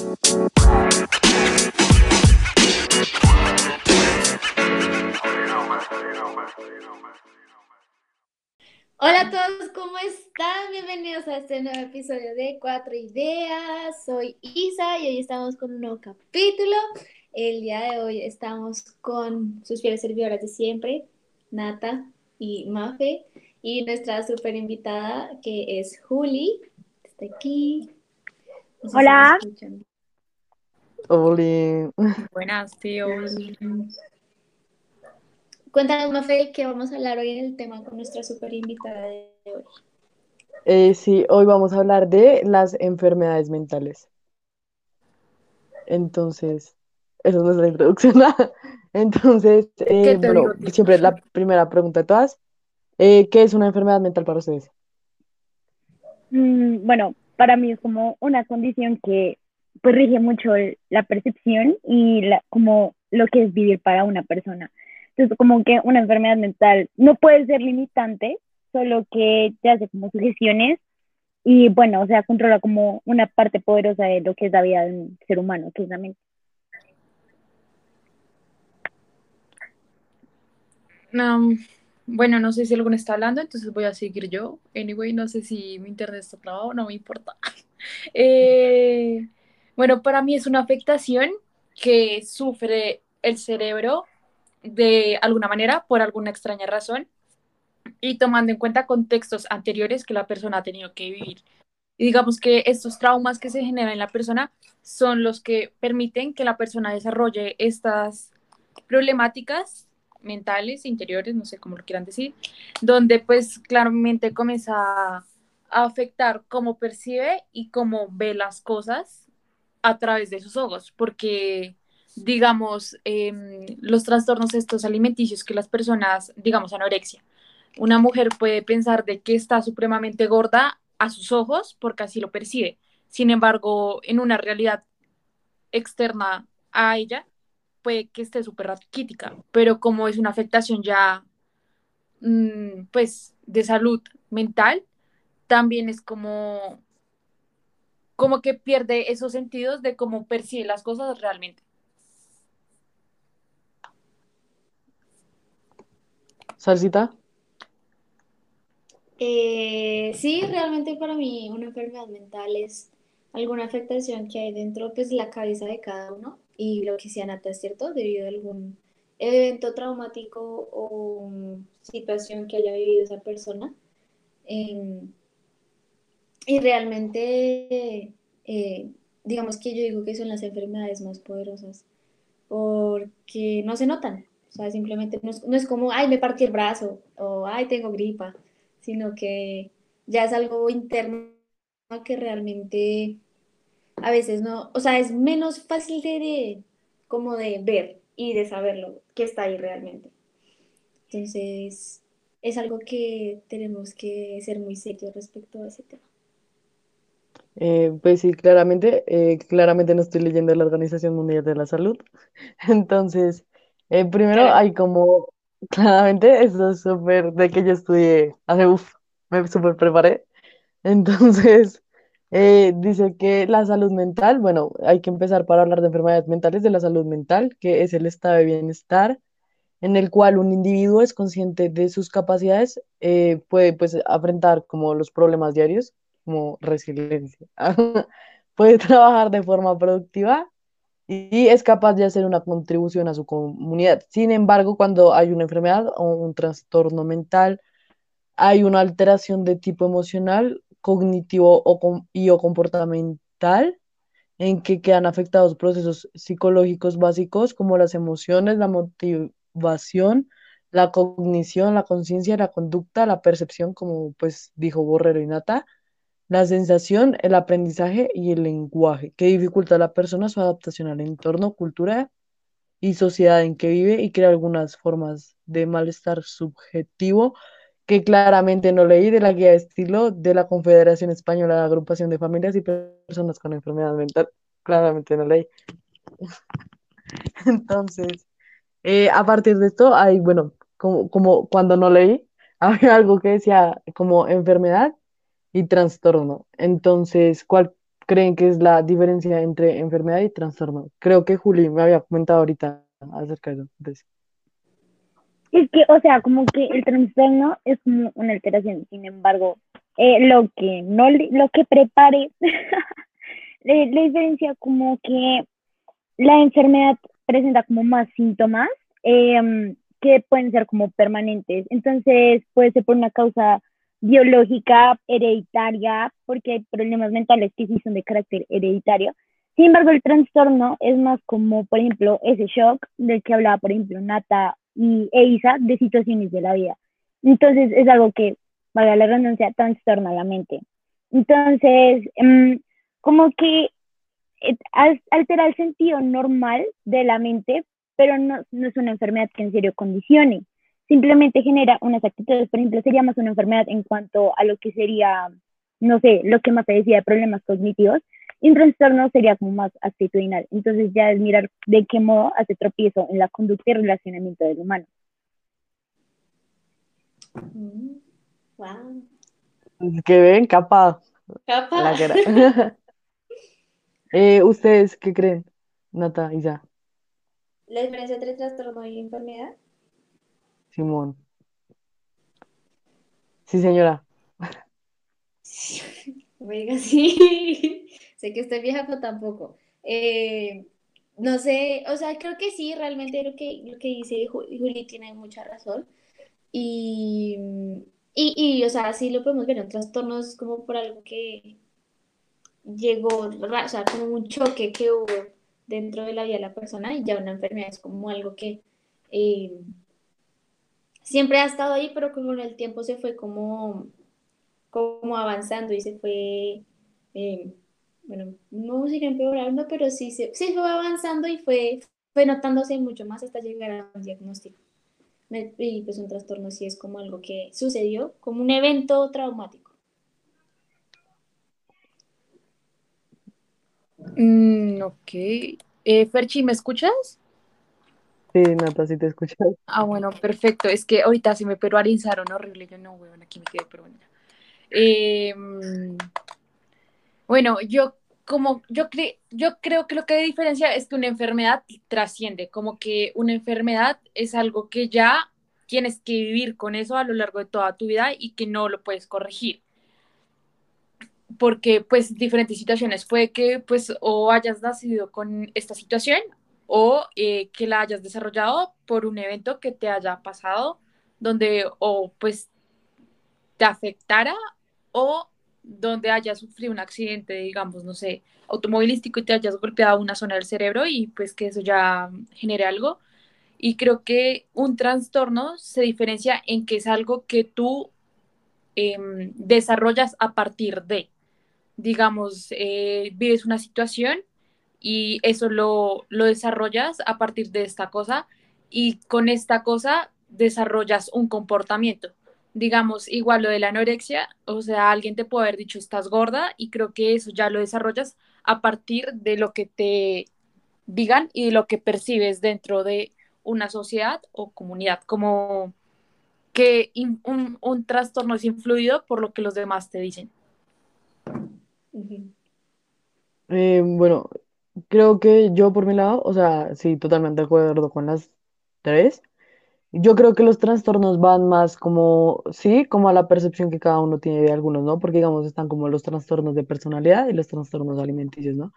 Hola a todos, ¿cómo están? Bienvenidos a este nuevo episodio de Cuatro Ideas. Soy Isa y hoy estamos con un nuevo capítulo. El día de hoy estamos con sus fieles servidoras de siempre, Nata y Mafe, y nuestra super invitada que es Juli. Está aquí. Hola. Hola. Buenas, tíos. Cuéntanos, Mafe, que vamos a hablar hoy en el tema con nuestra super invitada de hoy. Eh, sí, hoy vamos a hablar de las enfermedades mentales. Entonces, eso es nuestra introducción. Entonces, eh, bueno, digo, siempre la primera pregunta de todas. eh, ¿qué es una enfermedad mental para ustedes? Mm, bueno, para mí es como una condición que pues rige mucho la percepción y la, como lo que es vivir para una persona. Entonces, como que una enfermedad mental no puede ser limitante, solo que te hace como sugestiones y bueno, o sea, controla como una parte poderosa de lo que es la vida de un ser humano, que es la mente. No, bueno, no sé si alguno está hablando, entonces voy a seguir yo. Anyway, no sé si mi internet está trabado, no me importa. Eh, bueno, para mí es una afectación que sufre el cerebro de alguna manera, por alguna extraña razón, y tomando en cuenta contextos anteriores que la persona ha tenido que vivir. Y digamos que estos traumas que se generan en la persona son los que permiten que la persona desarrolle estas problemáticas mentales, interiores, no sé cómo lo quieran decir, donde pues claramente comienza a afectar cómo percibe y cómo ve las cosas a través de sus ojos, porque digamos, em, los trastornos estos alimenticios que las personas, digamos, anorexia, una mujer puede pensar de que está supremamente gorda a sus ojos porque así lo percibe. Sin embargo, en una realidad externa a ella, puede que esté súper raquítica, pero como es una afectación ya, mm, pues, de salud mental, también es como, como que pierde esos sentidos de cómo percibe las cosas realmente. ¿Salsita? Eh, sí, realmente para mí una enfermedad mental es alguna afectación que hay dentro, pues la cabeza de cada uno y lo que sea nata, es cierto, debido a algún evento traumático o situación que haya vivido esa persona. Em, y realmente, eh, digamos que yo digo que son las enfermedades más poderosas porque no se notan. O sea, simplemente no es, no es como, ay, me partí el brazo o ay, tengo gripa, sino que ya es algo interno que realmente a veces no, o sea, es menos fácil de, de- como de ver y de saberlo que está ahí realmente. Entonces, es algo que tenemos que ser muy serios respecto a ese tema. Eh, pues sí, claramente, eh, claramente no estoy leyendo la Organización Mundial de la Salud. Entonces, eh, primero Claro. hay como, claramente, esto es súper de que yo estudié hace, uff, me súper preparé. Entonces, dice que la salud mental, bueno, hay que empezar para hablar de enfermedades mentales, de la salud mental, que es el estado de bienestar en el cual un individuo es consciente de sus capacidades, puede pues afrontar como los problemas diarios, como resiliencia, puede trabajar de forma productiva y es capaz de hacer una contribución a su comunidad. Sin embargo, cuando hay una enfermedad o un trastorno mental, hay una alteración de tipo emocional, cognitivo o y o comportamental en que quedan afectados procesos psicológicos básicos como las emociones, la motivación, la cognición, la conciencia, la conducta, la percepción, como pues dijo Borrero y Nata, la sensación, el aprendizaje y el lenguaje, que dificulta a la persona su adaptación al entorno, cultura y sociedad en que vive y crea algunas formas de malestar subjetivo que claramente no leí de la guía de estilo de la Confederación Española de Agrupación de Familias y Personas con Enfermedad Mental. Claramente no leí. Entonces, eh, a partir de esto, hay, bueno, como, como cuando no leí, había algo que decía como enfermedad y trastorno. Entonces, ¿cuál creen que es la diferencia entre enfermedad y trastorno? Creo que Juli me había comentado ahorita acerca de eso. Es que, o sea, como que el trastorno es como una alteración, sin embargo, eh, lo que no, lo que prepare, le diferencia como que la enfermedad presenta como más síntomas em, que pueden ser como permanentes. Entonces, puede ser por una causa biológica, hereditaria, porque hay problemas mentales que sí son de carácter hereditario. Sin embargo, el trastorno es más como, por ejemplo, ese shock del que hablaba, por ejemplo, Nata y Eisa, de situaciones de la vida. Entonces, es algo que, valga la redundancia, trastorna la mente. Entonces, em, como que eh, al- altera el sentido normal de la mente, pero no, no es una enfermedad que en serio condicione. Simplemente genera unas actitudes, por ejemplo, sería más una enfermedad en cuanto a lo que sería, no sé, lo que más se decía de problemas cognitivos, y un trastorno sería como más actitudinal. Entonces ya es mirar de qué modo hace tropiezo en la conducta y relacionamiento del humano. Mm, Wow. Que ven, capa. Eh, ¿ustedes qué creen? Nata, Isa, La diferencia entre trastorno y enfermedad. Simón. Sí, señora. Me diga sí. Sé que estoy vieja, pero tampoco. Eh, no sé, o sea, creo que sí, realmente lo que, lo que dice Ju- Juli tiene mucha razón. Y, y, y, o sea, sí lo podemos ver en trastornos como por algo que llegó, o sea, como un choque que hubo dentro de la vida de la persona y ya una enfermedad es como algo que eh, siempre ha estado ahí, pero como en el tiempo se fue como, como avanzando y se fue, eh, bueno, no vamos a ir empeorando, pero sí, se, sí fue avanzando y fue, fue notándose mucho más hasta llegar a un diagnóstico. Y pues un trastorno sí es como algo que sucedió, como un evento traumático. Mm, ok. Eh, Ferchi, ¿me escuchas? Sí, Nata, sí te escuchas. Ah, bueno, perfecto. Es que ahorita se me peruanizaron horrible. Yo no, weón, aquí me quedé, ya. Eh, bueno, yo como yo cre- yo creo que lo que diferencia es que una enfermedad trasciende, como que una enfermedad es algo que ya tienes que vivir con eso a lo largo de toda tu vida y que no lo puedes corregir. Porque pues diferentes situaciones, puede que pues o hayas nacido con esta situación o eh, que la hayas desarrollado por un evento que te haya pasado donde o pues te afectara o donde hayas sufrido un accidente, digamos, no sé, automovilístico y te hayas golpeado una zona del cerebro y pues que eso ya genere algo. Y creo que un trastorno se diferencia en que es algo que tú em, desarrollas a partir de, digamos, eh, vives una situación y eso lo, lo desarrollas a partir de esta cosa y con esta cosa desarrollas un comportamiento. Digamos, igual lo de la anorexia, o sea, alguien te puede haber dicho estás gorda y creo que eso ya lo desarrollas a partir de lo que te digan y de lo que percibes dentro de una sociedad o comunidad, como que un, un trastorno es influido por lo que los demás te dicen. Eh, bueno, creo que yo por mi lado, o sea, sí, totalmente de acuerdo con las tres. Yo creo que los trastornos van más como, sí, como a la percepción que cada uno tiene de algunos, ¿no? Porque, digamos, están como los trastornos de personalidad y los trastornos alimenticios, ¿no?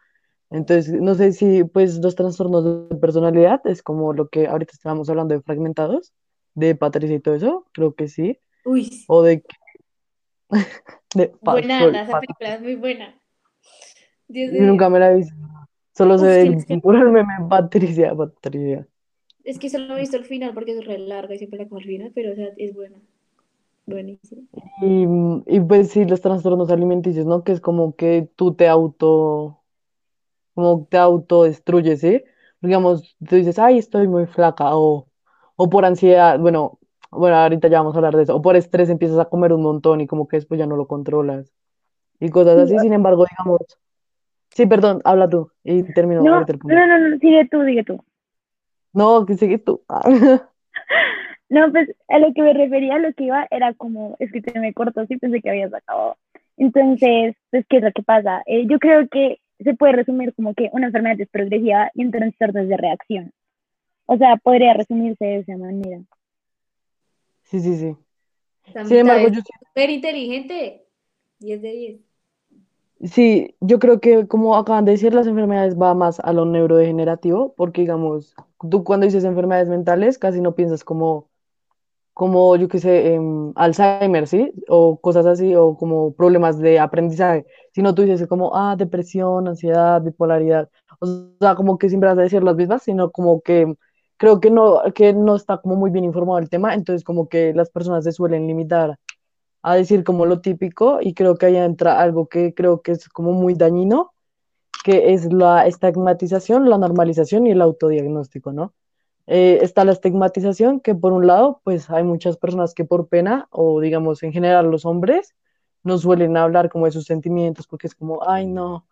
Entonces, no sé si, pues, los trastornos de personalidad es como lo que ahorita estábamos hablando de fragmentados, de Patricia y todo eso, creo que sí. Uy, sí. O de, de buena, esa película es muy buena. Dios nunca me la he visto. Solo Uf, del tienes que- puro meme Patricia, Patricia. Es que solo he visto el final porque es re larga y siempre la cojo al final, pero o sea, es buena. Buenísimo. Y, y pues sí, los trastornos alimenticios, ¿no? Que es como que tú te auto, como te autodestruyes, ¿sí? Digamos, tú dices, ay, estoy muy flaca, o, o por ansiedad, bueno, bueno, ahorita ya vamos a hablar de eso, o por estrés empiezas a comer un montón y como que después ya no lo controlas, y cosas así, sin embargo, digamos, sí, perdón, habla tú, y termino No, ahorita el punto. no, no, no, sigue tú, sigue tú. No, que sigues tú. No, pues a lo que me refería, a lo que iba era como, es que te me cortó, sí pensé que habías acabado. Entonces, pues, ¿qué es lo que pasa? Eh, yo creo que se puede resumir como que una enfermedad es progresiva y un trastorno de reacción. O sea, podría resumirse de esa manera. Sí, sí, sí. Sin embargo, es yo súper inteligente. 10 de 10. Sí, yo creo que como acaban de decir, las enfermedades va más a lo neurodegenerativo, porque digamos, tú cuando dices enfermedades mentales casi no piensas como, como yo qué sé, em, Alzheimer, ¿sí? O cosas así, o como problemas de aprendizaje, sino tú dices como, ah, depresión, ansiedad, bipolaridad, o sea, como que siempre vas a decir las mismas, sino como que creo que no, que no está como muy bien informado el tema, entonces como que las personas se suelen limitar a decir como lo típico y creo que ahí entra algo que creo que es como muy dañino, que es la estigmatización, la normalización y el autodiagnóstico, ¿no? Eh, está la estigmatización, que por un lado, pues hay muchas personas que por pena, o digamos en general los hombres, no suelen hablar como de sus sentimientos, porque es como, ay, no,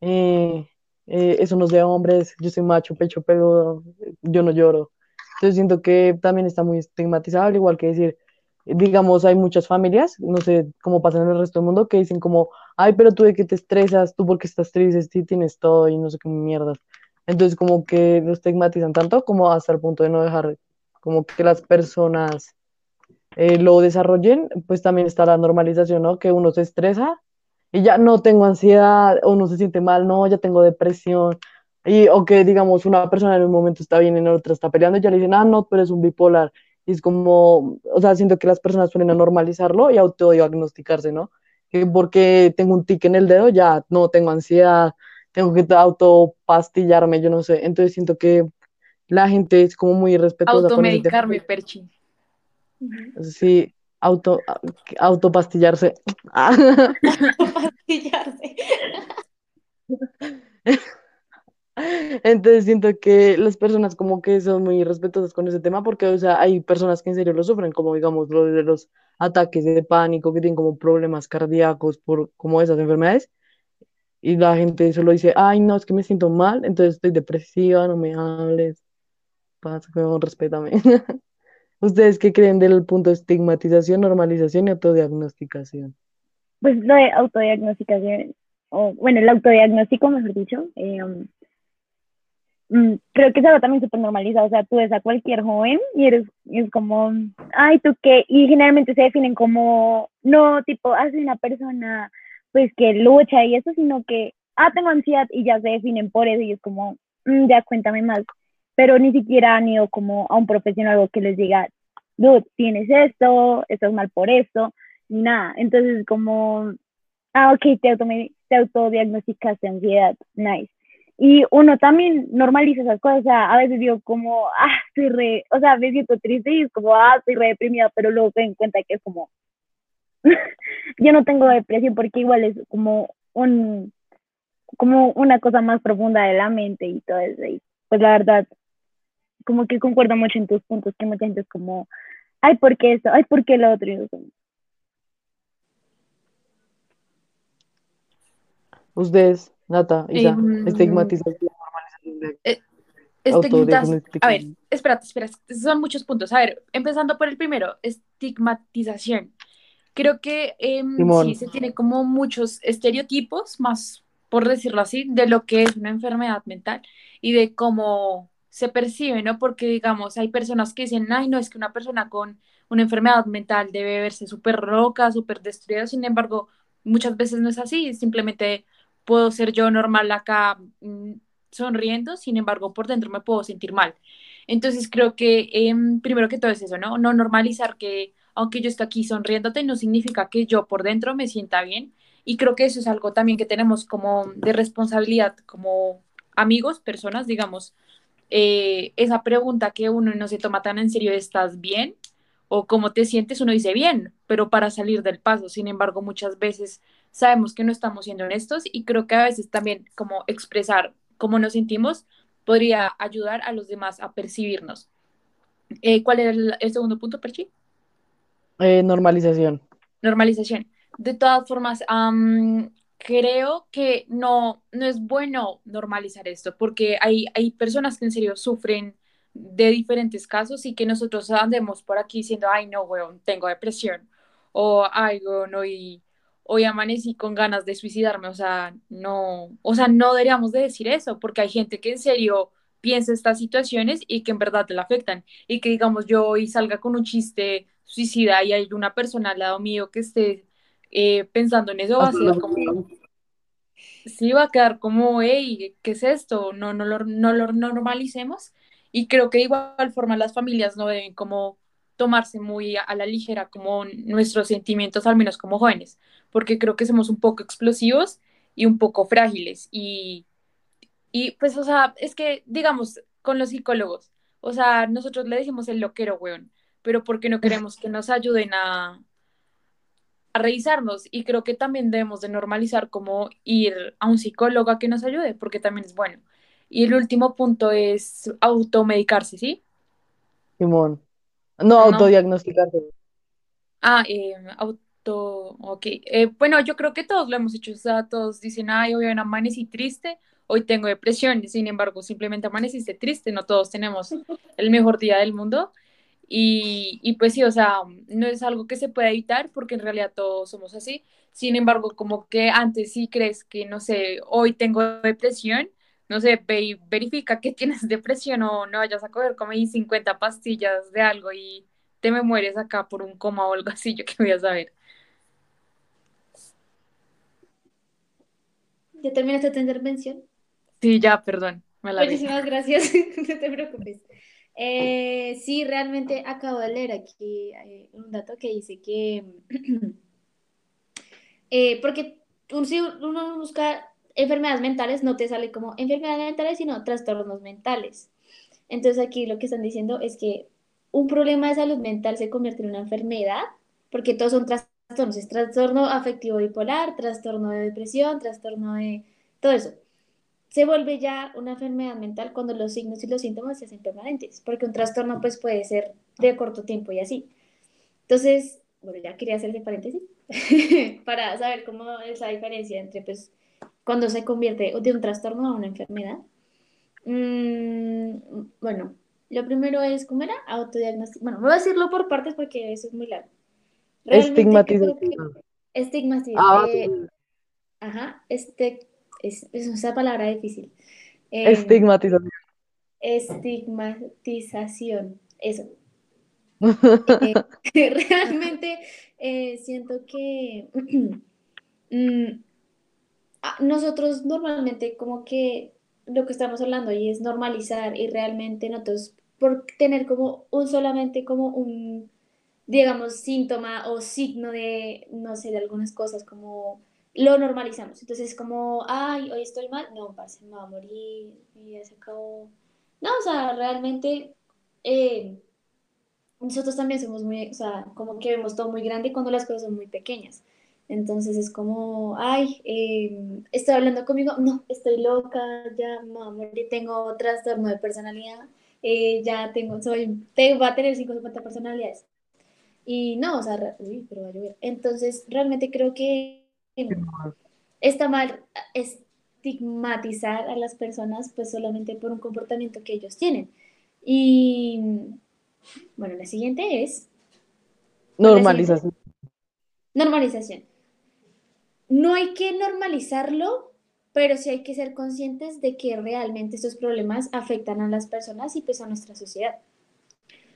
eh, eh, eso no es de hombres, yo soy macho, pecho peludo, yo no lloro. Entonces siento que también está muy estigmatizado, al igual que decir, digamos, hay muchas familias, no sé cómo pasa en el resto del mundo, que dicen como, ay, pero tú de qué te estresas, tú porque estás triste, sí tienes todo y no sé qué mierdas. Entonces como que lo estigmatizan tanto como hasta el punto de no dejar como que las personas eh, lo desarrollen, pues también está la normalización, ¿no? Que uno se estresa y ya no tengo ansiedad o no se siente mal, no, ya tengo depresión. Y, o que digamos, una persona en un momento está bien y en otra está peleando, y ya le dicen, ah, no, tú eres un bipolar. Y es como, o sea, siento que las personas suelen a normalizarlo y autodiagnosticarse, ¿no? Que porque tengo un tic en el dedo, ya no tengo ansiedad, tengo que autopastillarme, yo no sé. Entonces siento que la gente es como muy irrespetuosa con. Automedicarme, Perchi. Sí, auto, autopastillarse. Pastillarse. Entonces siento que las personas como que son muy respetuosas con ese tema porque, o sea, hay personas que en serio lo sufren, como digamos lo de los ataques de pánico, que tienen como problemas cardíacos por como esas enfermedades, y la gente solo dice, ay, no, es que me siento mal, entonces estoy depresiva, no me hables, pasa, respétame. ¿Ustedes qué creen del punto de estigmatización, normalización y autodiagnosticación? Pues lo de autodiagnosticación, o bueno, el autodiagnóstico, mejor dicho, eh, creo que es algo también súper normalizado. O sea, tú ves a cualquier joven y eres es como, ay, ¿tú qué? Y generalmente se definen como, no, tipo, ah, soy una persona pues que lucha y eso, sino que, ah, tengo ansiedad y ya se definen por eso y es como, "Mm, ya cuéntame más. Pero ni siquiera han ido como a un profesional que les diga, dude, tienes esto, estás mal por esto, ni nada. Entonces, como, ah, ok, te, autome- te autodiagnosticaste ansiedad, nice. Y uno también normaliza esas cosas, o sea, a veces digo como, ah, estoy re, o sea, me siento triste y es como, ah, estoy re deprimida, pero luego te en cuenta que es como, yo no tengo depresión porque igual es como un, como una cosa más profunda de la mente y todo eso. Y pues la verdad, como que concuerdo mucho en tus puntos, que mucha gente es como, ay, ¿por qué esto? Ay, ¿por qué lo otro? Ustedes, Nata, Isa, Em, estigmatización, normalización de Eh, a ver, espérate, espera, son muchos puntos. A ver, empezando por el primero, estigmatización. Creo que Simón. sí se tiene como muchos estereotipos, más por decirlo así, de lo que es una enfermedad mental y de cómo se percibe, ¿no? Porque, digamos, hay personas que dicen, ay, no, es que una persona con una enfermedad mental debe verse súper loca, súper destruida, sin embargo, muchas veces no es así, simplemente puedo ser yo normal acá mm, sonriendo, sin embargo, por dentro me puedo sentir mal. Entonces, creo que em, primero que todo es eso, ¿no? No normalizar que aunque yo esté aquí sonriéndote, no significa que yo por dentro me sienta bien. Y creo que eso es algo también que tenemos como de responsabilidad, como amigos, personas, digamos, eh, esa pregunta que uno no se toma tan en serio, ¿estás bien? O cómo te sientes, uno dice bien, pero para salir del paso. Sin embargo, muchas veces sabemos que no estamos siendo honestos y creo que a veces también como expresar cómo nos sentimos podría ayudar a los demás a percibirnos. Eh, ¿cuál era el, el segundo punto, Perchi? Eh, normalización. Normalización. De todas formas, am, creo que no, no es bueno normalizar esto, porque hay, hay personas que en serio sufren de diferentes casos y que nosotros andemos por aquí diciendo, ay, no, weón, tengo depresión, o ay, weón, hoy, hoy amanecí con ganas de suicidarme, o sea, no, o sea, no deberíamos de decir eso, porque hay gente que en serio piensa estas situaciones y que en verdad te la afectan, y que digamos yo hoy salga con un chiste suicida y hay una persona al lado mío que esté eh, pensando en eso, va a ser como, sí, va a quedar como, hey, ¿qué es esto? No, no, lo, no lo normalicemos, y creo que de igual forma las familias no deben como tomarse muy a la ligera como nuestros sentimientos, al menos como jóvenes, porque creo que somos un poco explosivos y un poco frágiles. Y, y pues, o sea, es que, digamos, con los psicólogos, o sea, nosotros le decimos el loquero, weón, pero porque no queremos que nos ayuden a, a revisarnos y creo que también debemos de normalizar como ir a un psicólogo a que nos ayude, porque también es bueno. Y el último punto es automedicarse, ¿sí? Simón. No, autodiagnosticarse. Ah, eh, auto, ok. Eh, bueno, yo creo que todos lo hemos hecho, o sea, todos dicen, ay, hoy amanecí triste, hoy tengo depresión, sin embargo, simplemente amaneciste triste, no todos tenemos el mejor día del mundo. Y, y pues sí, o sea, no es algo que se pueda evitar porque en realidad todos somos así. Sin embargo, como que antes sí crees que, no sé, hoy tengo depresión, no sé, ve verifica que tienes depresión o no vayas a coger como 50 pastillas de algo y te me mueres acá por un coma o algo así, yo que voy a saber. ¿Ya terminaste tu intervención? Sí, ya, perdón. Muchísimas gracias, no te preocupes. Eh, sí, realmente acabo de leer aquí eh, un dato que dice que, eh, porque uno busca enfermedades mentales no te sale como enfermedades mentales, sino trastornos mentales. Entonces aquí lo que están diciendo es que un problema de salud mental se convierte en una enfermedad, porque todos son trastornos, es trastorno afectivo bipolar, trastorno de depresión, trastorno de todo eso. Se vuelve ya una enfermedad mental cuando los signos y los síntomas se hacen permanentes, porque un trastorno pues puede ser de corto tiempo y así. Entonces, bueno, ya quería hacer ese paréntesis para saber cómo es la diferencia entre pues cuando se convierte de un trastorno a una enfermedad. Mm, bueno, lo primero es, ¿cómo era? Autodiagnóstico. Bueno, voy a decirlo por partes porque eso es muy largo. Estigmatización. Estigmatización. Ah, eh, ajá, este, es, es esa palabra difícil. Eh, estigmatización. Estigmatización, eso. Eh, realmente siento que mm, Ah, nosotros normalmente como que lo que estamos hablando ahí es normalizar y realmente nosotros por tener como un solamente como un digamos síntoma o signo de no sé de algunas cosas como lo normalizamos. Entonces como ay hoy estoy mal no pase me va a morir y ya se acabó. No o sea realmente eh, nosotros también somos muy o sea como que vemos todo muy grande cuando las cosas son muy pequeñas. Entonces es como, ay, eh, estoy hablando conmigo, no, estoy loca, ya, mamá, tengo trastorno de personalidad, eh, ya tengo, soy, tengo, va a tener 50 personalidades. Y no, o sea, uy, pero va a llover. Entonces, realmente creo que está mal estigmatizar a las personas pues solamente por un comportamiento que ellos tienen. Y bueno, la siguiente es... Normalización. Normalización no hay que normalizarlo, pero sí hay que ser conscientes de que realmente estos problemas afectan a las personas y pues a nuestra sociedad.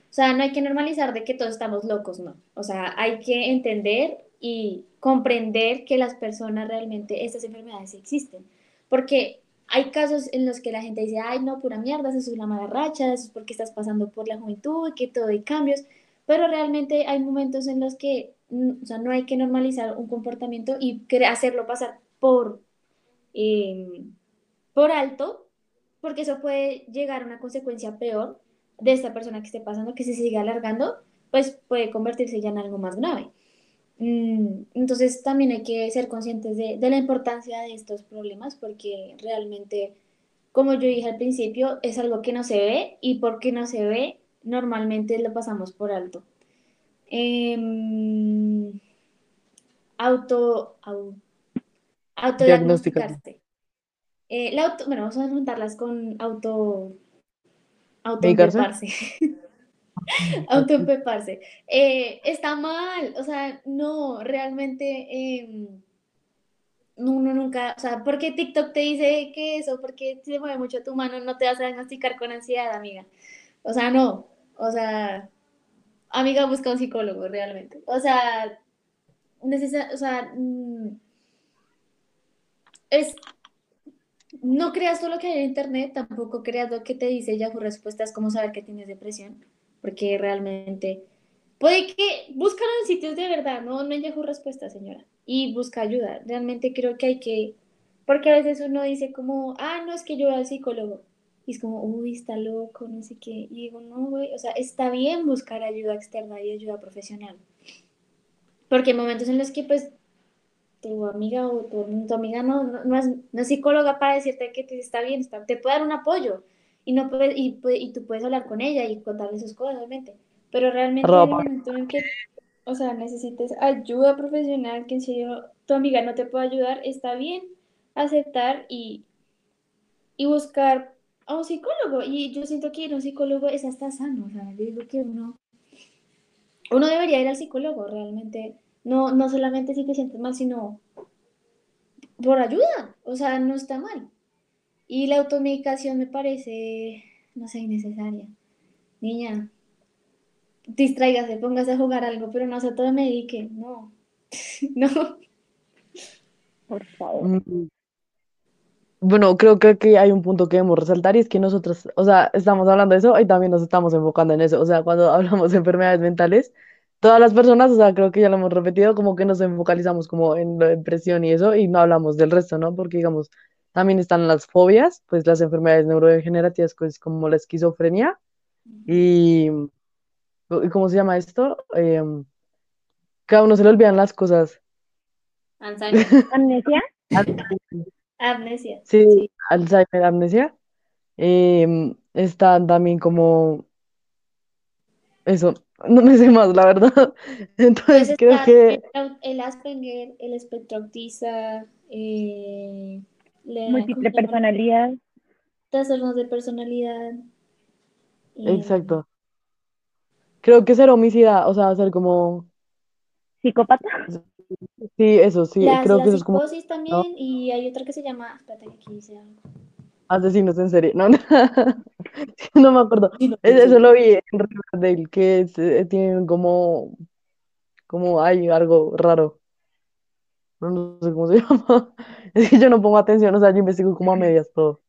O sea, no hay que normalizar de que todos estamos locos, no. O sea, hay que entender y comprender que las personas realmente, estas enfermedades existen. Porque hay casos en los que la gente dice, ay, no, pura mierda, eso es una mala racha, eso es porque estás pasando por la juventud, que todo hay cambios. Pero realmente hay momentos en los que o sea, no hay que normalizar un comportamiento y hacerlo pasar por, em, por alto, porque eso puede llegar a una consecuencia peor de esta persona que esté pasando, que si se sigue alargando, pues puede convertirse ya en algo más grave. Mm, entonces también hay que ser conscientes de, de la importancia de estos problemas, porque realmente, como yo dije al principio, es algo que no se ve y porque no se ve, normalmente lo pasamos por alto. Em, auto, autodiagnosticarse. Eh, la bueno, vamos a juntarlas con auto, autodiagnosticarse. Autoempeparse. Eh, está mal, o sea, no, realmente, eh, uno nunca, o sea, porque TikTok te dice que eso, porque se mueve mucho tu mano, no te vas a diagnosticar con ansiedad, amiga. O sea, no, o sea, amiga, busca un psicólogo, realmente. O sea, necesita, o sea, mm, es, no creas todo lo que hay en internet, tampoco creas lo que te dice Yahoo Respuestas, como saber que tienes depresión, porque realmente puede que búscalo en sitios de verdad, no, no en Yahoo Respuestas, señora, y busca ayuda. Realmente creo que hay que, porque a veces uno dice como, ah, no es que yo voy al psicólogo, y es como, uy, está loco, no sé qué, y digo, no, güey, o sea, está bien buscar ayuda externa y ayuda profesional, porque hay momentos en los que pues tu amiga o tu, tu amiga no, no, no, es, no es psicóloga para decirte que te está bien, está, te puede dar un apoyo y, no puede, y, y tú puedes hablar con ella y contarle sus cosas, obviamente. Pero realmente en el momento en que, o sea, necesites ayuda profesional, que en serio tu amiga no te puede ayudar, está bien aceptar y, y buscar a un psicólogo. Y yo siento que ir a un psicólogo es hasta sano, o sea, yo digo que uno, uno debería ir al psicólogo realmente. No, no solamente si te sientes mal, sino por ayuda. O sea, no está mal. Y la automedicación me parece, no sé, innecesaria. Niña, distráigase, póngase a jugar algo, pero no se automedique. No, no. Por favor. Bueno, creo que aquí hay un punto que debemos resaltar y es que nosotros, o sea, estamos hablando de eso y también nos estamos enfocando en eso. O sea, cuando hablamos de enfermedades mentales, todas las personas, o sea, creo que ya lo hemos repetido, como que nos enfocalizamos como en la depresión y eso y no hablamos del resto, ¿no? Porque, digamos, también están las fobias, pues las enfermedades neurodegenerativas, pues como la esquizofrenia y, ¿y ¿cómo se llama esto? Em, que a uno se le olvidan las cosas. Alzheimer, ¿Amnesia? amnesia. Sí, Sí. Alzheimer, amnesia. Em, están también como eso, no me sé más, la verdad. Pues Entonces creo está que el, Asperger, el espectro autista, eh, Múltiple personalidad. trastornos de personalidad. eh, exacto. Creo que ser homicida, o sea, ser como Psicópata. sí, eso, sí, las, creo la que eso es como también, y hay otra que se llama, espérate que aquí dice algo. Asesinos en serie. No, no me acuerdo. Sí. Eso lo vi en Riverdale, que eh, tienen como como hay algo raro. No, no sé cómo se llama. Es que yo no pongo atención, o sea, yo investigo como a medias todo.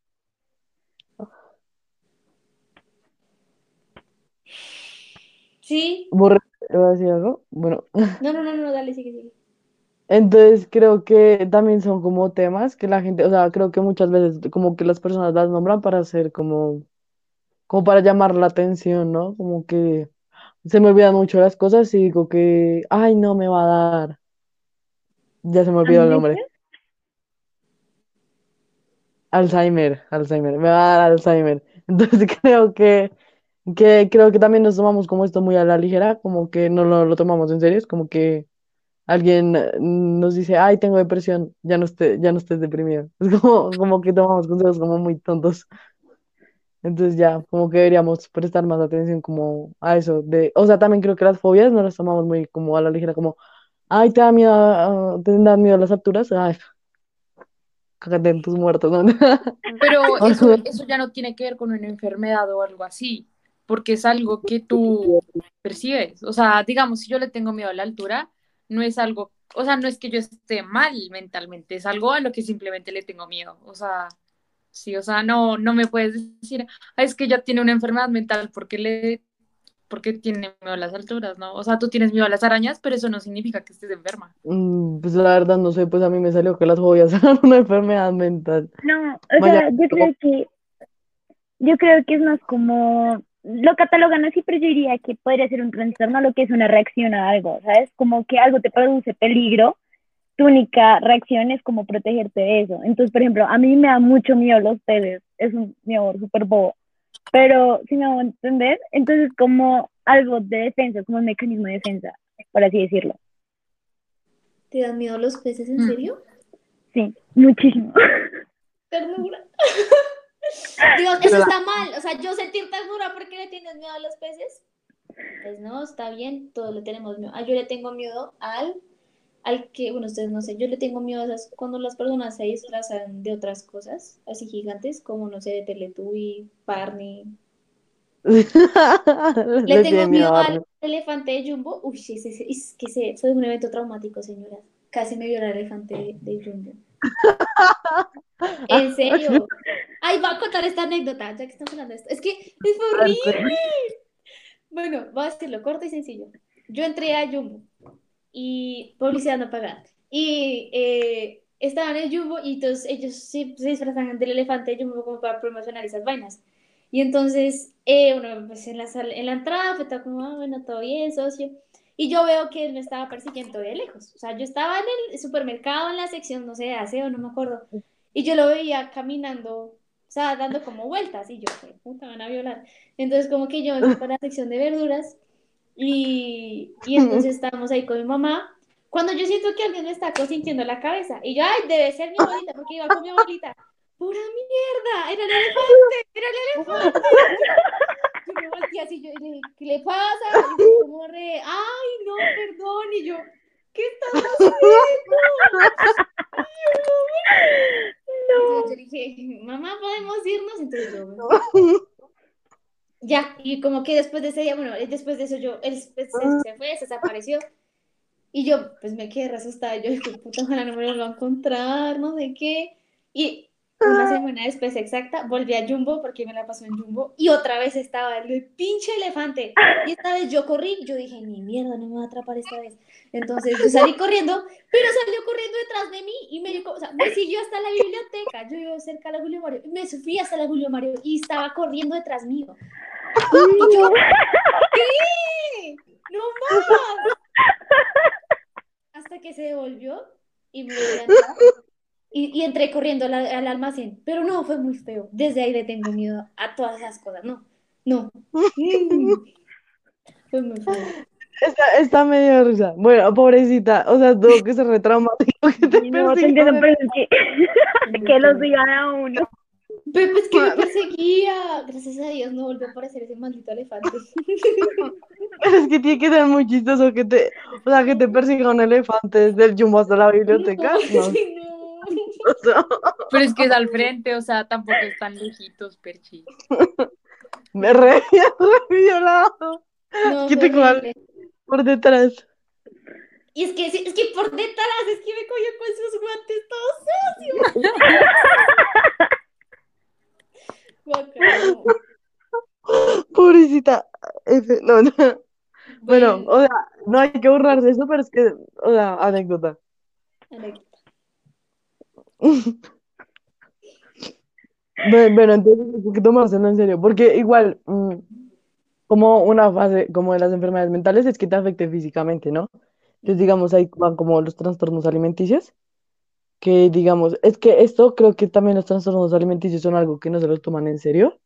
Sí, ¿Borre, ¿iba a decir algo? Bueno, no, no, no, no, dale, sigue, sigue. Entonces creo que también son como temas que la gente, o sea, creo que muchas veces como que las personas las nombran para hacer como, como para llamar la atención, ¿no? Como que se me olvidan mucho las cosas y digo que, ay, no me va a dar. Ya se me olvidó el nombre. Alzheimer, Alzheimer, me va a dar Alzheimer. Entonces creo que, que creo que también nos tomamos como esto muy a la ligera, como que no lo, lo tomamos en serio, es como que alguien eh, nos dice, ay, tengo depresión, ya no esté, ya no estés deprimido. Es como, como que tomamos consejos como muy tontos. Entonces ya, como que deberíamos prestar más atención como a eso de, o sea, también creo que las fobias no las tomamos muy como a la ligera, como, ay, te da miedo, ah, te dan miedo las alturas, ay, cágate en tus muertos, ¿no? Pero eso, eso ya no tiene que ver con una enfermedad o algo así, porque es algo que tú percibes. O sea, digamos, si yo le tengo miedo a la altura, no es algo, o sea, no es que yo esté mal mentalmente, es algo a lo que simplemente le tengo miedo. O sea, sí, o sea, no, no me puedes decir, "Ah, es que ella tiene una enfermedad mental porque le, porque tiene miedo a las alturas, ¿no? O sea, tú tienes miedo a las arañas, pero eso no significa que estés enferma. Mm, Pues la verdad no sé, pues a mí me salió que las fobias eran una enfermedad mental. No, o sea, yo creo que, yo creo que es más como, lo catalogan así, pero yo diría que podría ser un trastorno lo que es una reacción a algo, ¿sabes? Como que algo te produce peligro, tu única reacción es como protegerte de eso. Entonces, por ejemplo, a mí me da mucho miedo los peces, es un miedo súper bobo, pero si me hago entender, entonces como algo de defensa, como un mecanismo de defensa, por así decirlo. ¿Te dan miedo los peces, en Mm. serio? Sí, muchísimo. Ternura. Dios, eso está mal. O sea, yo sentir ternura porque le tienes miedo a los peces. Pues no, está bien, todos le tenemos miedo. Ah, yo le tengo miedo al, al que, bueno, ustedes no sé, yo le tengo miedo a esas, cuando las personas se disfrazan de otras cosas, así gigantes, como, no sé, de Teletubby, Barney. Le Le tengo miedo al elefante de Jumbo. Uy, sí, sí, es que se, fue un evento traumático, señoras. Casi me viola el elefante de, de Jumbo. En serio. Ay, voy a contar esta anécdota, ya que estamos hablando de esto. Es que es horrible. Bueno, voy a decirlo corto y sencillo. Yo entré a Jumbo y publicidad no pagada. Y eh, estaban en el Jumbo y entonces ellos se, se disfrazan del elefante de Jumbo como para promocionar esas vainas. Y entonces, eh, uno, pues en la, en la entrada fue todo como, ah, bueno, todo bien, socio. Y yo veo que él me estaba persiguiendo de lejos. O sea, yo estaba en el supermercado, en la sección, no sé, de aseo, no me acuerdo. Y yo lo veía caminando, o sea, dando como vueltas. Y yo, "Jue puta, van a violar. Entonces, como que yo me fui para la sección de verduras. Y, y entonces estábamos ahí con mi mamá. Cuando yo siento que alguien me está consintiendo la cabeza. Y yo, ay, debe ser mi abuelita, porque iba con mi abuelita. ¡Pura mierda! ¡Era el elefante! ¡Era el elefante! Yo me volteé así, yo le dije, ¿qué le pasa? Y yo como re, ¡ay, no, perdón! Y yo, ¿qué estás haciendo? Entonces yo dije, mamá, ¿podemos irnos? Entonces yo, ya, y como que después de ese día, bueno, después de eso yo, él se, se fue, se desapareció. Y yo, pues me quedé asustada. Yo dije, puta, ojalá no me lo va a encontrar, no sé qué. Y una semana después exacta, volví a Jumbo porque me la pasó en Jumbo. Y otra vez estaba el pinche elefante. Y esta vez yo corrí. Yo dije, ni mierda, no me va a atrapar esta vez. Entonces yo salí corriendo, pero salió corriendo detrás de mí y me, o sea, me siguió hasta la biblioteca. Yo iba cerca a la Julio Mario. Me fui hasta la Julio Mario y estaba corriendo detrás mío. Y yo, ¿qué? ¡No más! Hasta que se devolvió y me entrar. Y, y entré corriendo al, al almacén. Pero no, fue muy feo. Desde ahí le tengo miedo a todas esas cosas. No, no. Fue muy feo. Está, está medio risa. Bueno, pobrecita, o sea, tuvo que ser retraumático que te No, te persigan entiendo, el- pero es que, que los digan a uno. Pero es que me perseguía. Gracias a Dios no volvió a aparecer ese maldito elefante. Pero es que tiene que ser muy chistoso que te, o sea, que te persiga un elefante desde el jumbo hasta la biblioteca. No, Pero es que es al frente, o sea, tampoco están lejitos, Perchi. me re, re violado No, ¿Qué te por detrás. Y es que, es que por detrás, es que me cogió con sus guantes todos sucios. Pobrecita. No, no. Bueno, Bueno, o sea, no hay que burlarse de eso, pero es que, o sea, anécdota. anécdota. Bueno, entonces hay que tomárselo en serio, porque igual, mm, como una fase como de las enfermedades mentales es que te afecte físicamente, ¿no? Entonces, digamos, ahí van como los trastornos alimenticios, que digamos, es que esto creo que también los trastornos alimenticios son algo que no se los toman en serio,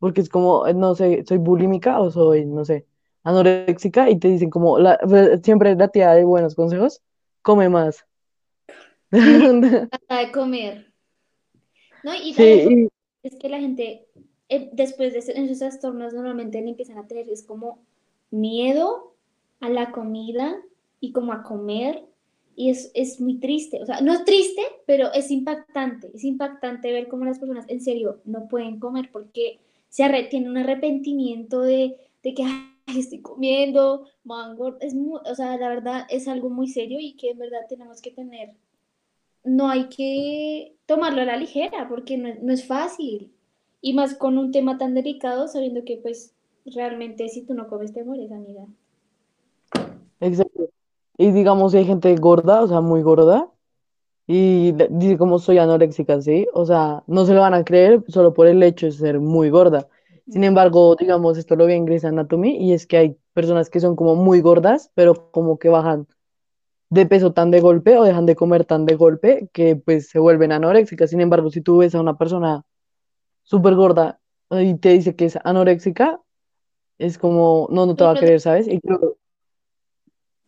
porque es como, eh, no sé, soy bulímica o soy, no sé, anoréxica y te dicen como, la, siempre la tía de buenos consejos, come más. De comer. ¿No? Y Sí, es que la gente, eh, después de esos trastornos, normalmente le empiezan a tener, es como miedo a la comida y como a comer. Y es, es muy triste. O sea, no es triste, pero es impactante. Es impactante ver cómo las personas en serio no pueden comer porque se arre- tienen un arrepentimiento de, de que "Ay, estoy comiendo, mango. Es mu- o sea, la verdad es algo muy serio y que en verdad tenemos que tener no hay que tomarlo a la ligera porque no, es- no es fácil. Y más con un tema tan delicado, sabiendo que pues realmente si tú no comes te mueres, amiga. Exacto. Y digamos, si hay gente gorda, o sea, muy gorda, y dice como soy anoréxica, ¿sí? O sea, no se lo van a creer solo por el hecho de ser muy gorda. Sin embargo, digamos, esto lo vi en Grey's Anatomy, y es que hay personas que son como muy gordas, pero como que bajan de peso tan de golpe o dejan de comer tan de golpe que pues se vuelven anoréxicas. Sin embargo, si tú ves a una persona súper gorda y te dice que es anoréxica, es como, no, no te va a creer, ¿sabes? Y creo...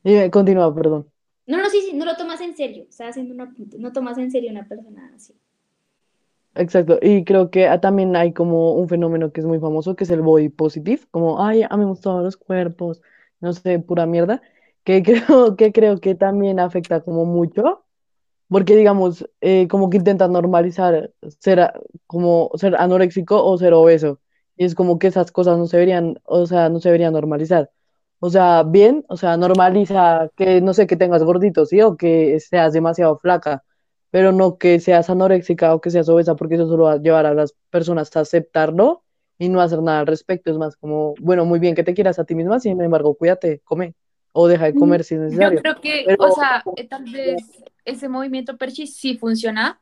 Dime, continúa, perdón. No, no, sí, sí, no lo tomas en serio. Estás haciendo un apunte. No tomas en serio una persona así. Exacto, y creo que ah, también hay como un fenómeno que es muy famoso, que es el body positive, como, ay, a mí me gustan los cuerpos, no sé, pura mierda, que creo que creo que también afecta como mucho, porque digamos, eh, como que intentan normalizar ser, como ser anoréxico o ser obeso, y es como que esas cosas no se deberían, o sea, no se deberían normalizar. O sea, bien, o sea, normaliza que, no sé, que tengas gordito, ¿sí? O que seas demasiado flaca pero no que seas anoréxica o que seas obesa, porque eso solo va a llevar a las personas a aceptarlo y no hacer nada al respecto. Es más como, bueno, muy bien que te quieras a ti misma, sin embargo, cuídate, come o deja de Mm, comer si es Yo necesario. creo que, o Pero sea, eh, tal vez ese movimiento Perchi sí funciona,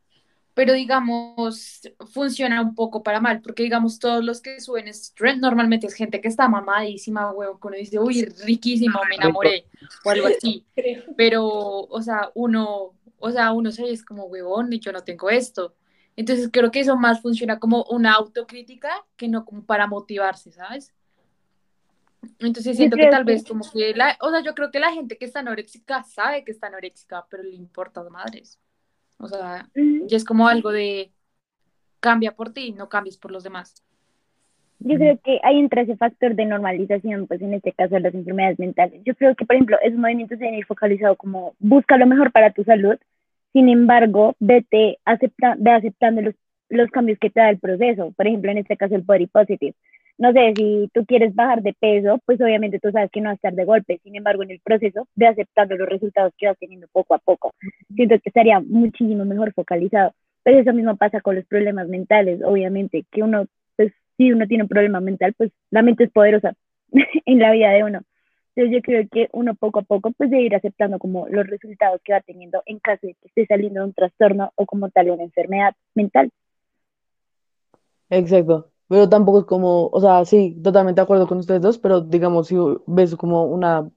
pero digamos, funciona un poco para mal, porque digamos, todos los que suben ese trend normalmente es gente que está mamadísima, huevo, que uno dice, uy, riquísima, o me enamoré, o algo así. Pero, o sea, uno, o sea, uno se es como, huevón, y yo no tengo esto. Entonces creo que eso más funciona como una autocrítica que no como para motivarse, ¿sabes? Entonces siento que tal vez como que la, o sea, yo creo que la gente que está anoréxica sabe que está anoréxica, pero le importa a madres. O sea, ya es como algo de cambia por ti, no cambies por los demás. yo creo que ahí entra ese factor de normalización, pues en este caso las enfermedades mentales. Yo creo que, por ejemplo, esos movimientos deben ir focalizados como busca lo mejor para tu salud, sin embargo, vete acepta, ve aceptando los, los cambios que te da el proceso. Por ejemplo, en este caso el body positive. No sé, si tú quieres bajar de peso, pues obviamente tú sabes que no va a estar de golpe. Sin embargo, en el proceso, ve aceptando los resultados que vas teniendo poco a poco. Siento que estaría muchísimo mejor focalizado. Pero eso mismo pasa con los problemas mentales, obviamente, que uno, pues si uno tiene un problema mental, pues la mente es poderosa en la vida de uno. Entonces yo creo que uno poco a poco pues debe ir aceptando como los resultados que va teniendo en caso de que esté saliendo de un trastorno o como tal una enfermedad mental. Exacto. Pero tampoco es como, o sea, sí, totalmente de acuerdo con ustedes dos, pero digamos, si ves como una,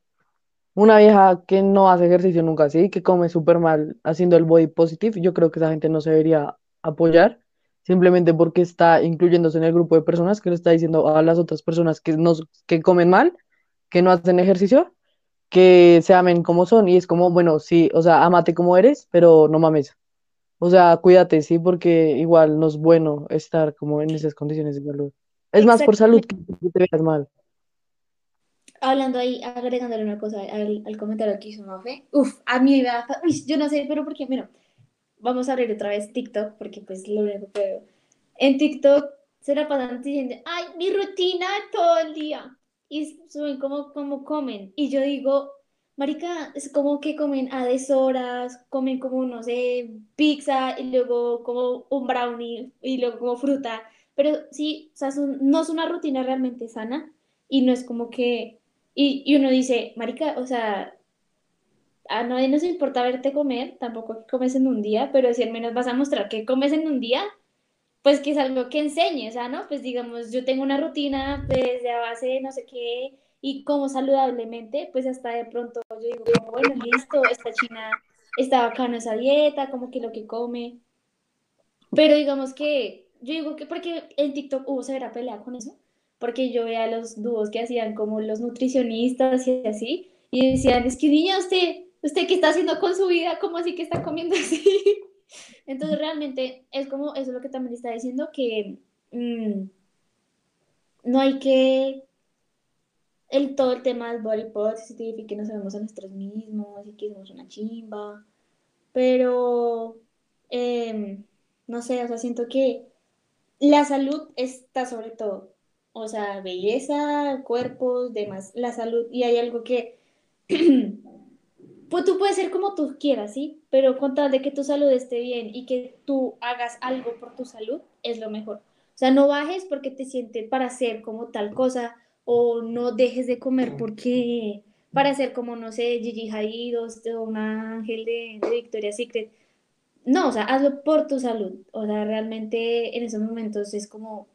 una vieja que no hace ejercicio nunca, sí, que come súper mal haciendo el body positive, yo creo que esa gente no se debería apoyar, simplemente porque está incluyéndose en el grupo de personas que le está diciendo a las otras personas que, no, que comen mal, que no hacen ejercicio, que se amen como son, y es como, bueno, sí, o sea, amate como eres, pero no mames. O sea, cuídate, sí, porque igual no es bueno estar como en esas condiciones de salud. Es más por salud que te veas mal. Hablando ahí, agregándole una cosa al, al comentario que hizo Mafe. Uf, a mí me da, fa- uy, yo no sé, pero porque, bueno, vamos a abrir otra vez TikTok, porque pues lo único que veo. En TikTok se la pasan diciendo, ay, mi rutina todo el día. Y suben como, como comen. Y yo digo, marica, es como que comen a deshoras, comen como, no sé, pizza y luego como un brownie y luego como fruta. Pero sí, o sea, no es una rutina realmente sana y no es como que... Y, y uno dice, marica, o sea, a nadie nos importa verte comer, tampoco que comes en un día, pero si al menos vas a mostrar que comes en un día, pues que es algo que enseñe, o sea, ¿no? Pues digamos, yo tengo una rutina pues, a base de no sé qué y como saludablemente, pues hasta de pronto yo digo, como, bueno, listo, esta china está bacana esa dieta, como que lo que come, pero digamos que, yo digo que porque en TikTok hubo severa pelea con eso, porque yo veía los dúos que hacían como los nutricionistas y así, y decían, es que niña, usted, usted qué está haciendo con su vida, ¿cómo así que está comiendo así? Entonces realmente es como, eso es lo que también está diciendo, que mm, no hay que, el, todo el tema del body positive y que no sabemos a nosotros mismos y que somos una chimba, pero em, no sé, o sea, siento que la salud está sobre todo. O sea, belleza, cuerpos, demás, la salud. Y hay algo que, pues tú puedes ser como tú quieras, ¿sí? Pero con de que tu salud esté bien y que tú hagas algo por tu salud, es lo mejor. O sea, no bajes porque te sientes para hacer como tal cosa o no dejes de comer porque para ser como, no sé, Gigi Hadid o un ángel de, de Victoria's Secret. No, o sea, hazlo por tu salud. O sea, realmente en esos momentos es como,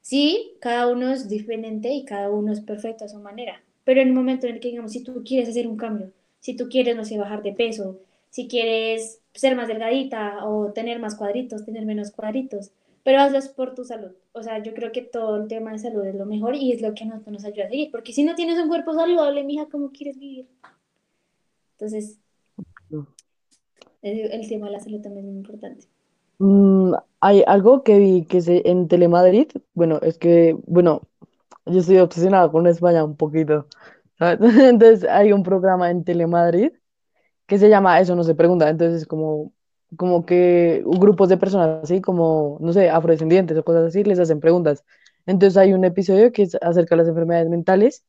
sí, cada uno es diferente y cada uno es perfecto a su manera. Pero en el momento en el que, digamos, si tú quieres hacer un cambio, si tú quieres, no sé, bajar de peso, si quieres ser más delgadita o tener más cuadritos, tener menos cuadritos, pero hazlo por tu salud. O sea, yo creo que todo el tema de salud es lo mejor y es lo que a nosotros nos ayuda a seguir. Porque si no tienes un cuerpo saludable, mija, ¿cómo quieres vivir? Entonces, el, el tema de la salud también es muy importante. Mm, hay algo que vi que se, en Telemadrid, bueno, es que, bueno, yo estoy obsesionada con España un poquito, ¿sabes? Entonces hay un programa en Telemadrid que se llama Eso no se pregunta, entonces como, como que grupos de personas así como, no sé, afrodescendientes o cosas así, les hacen preguntas. Entonces hay un episodio que es acerca de las enfermedades mentales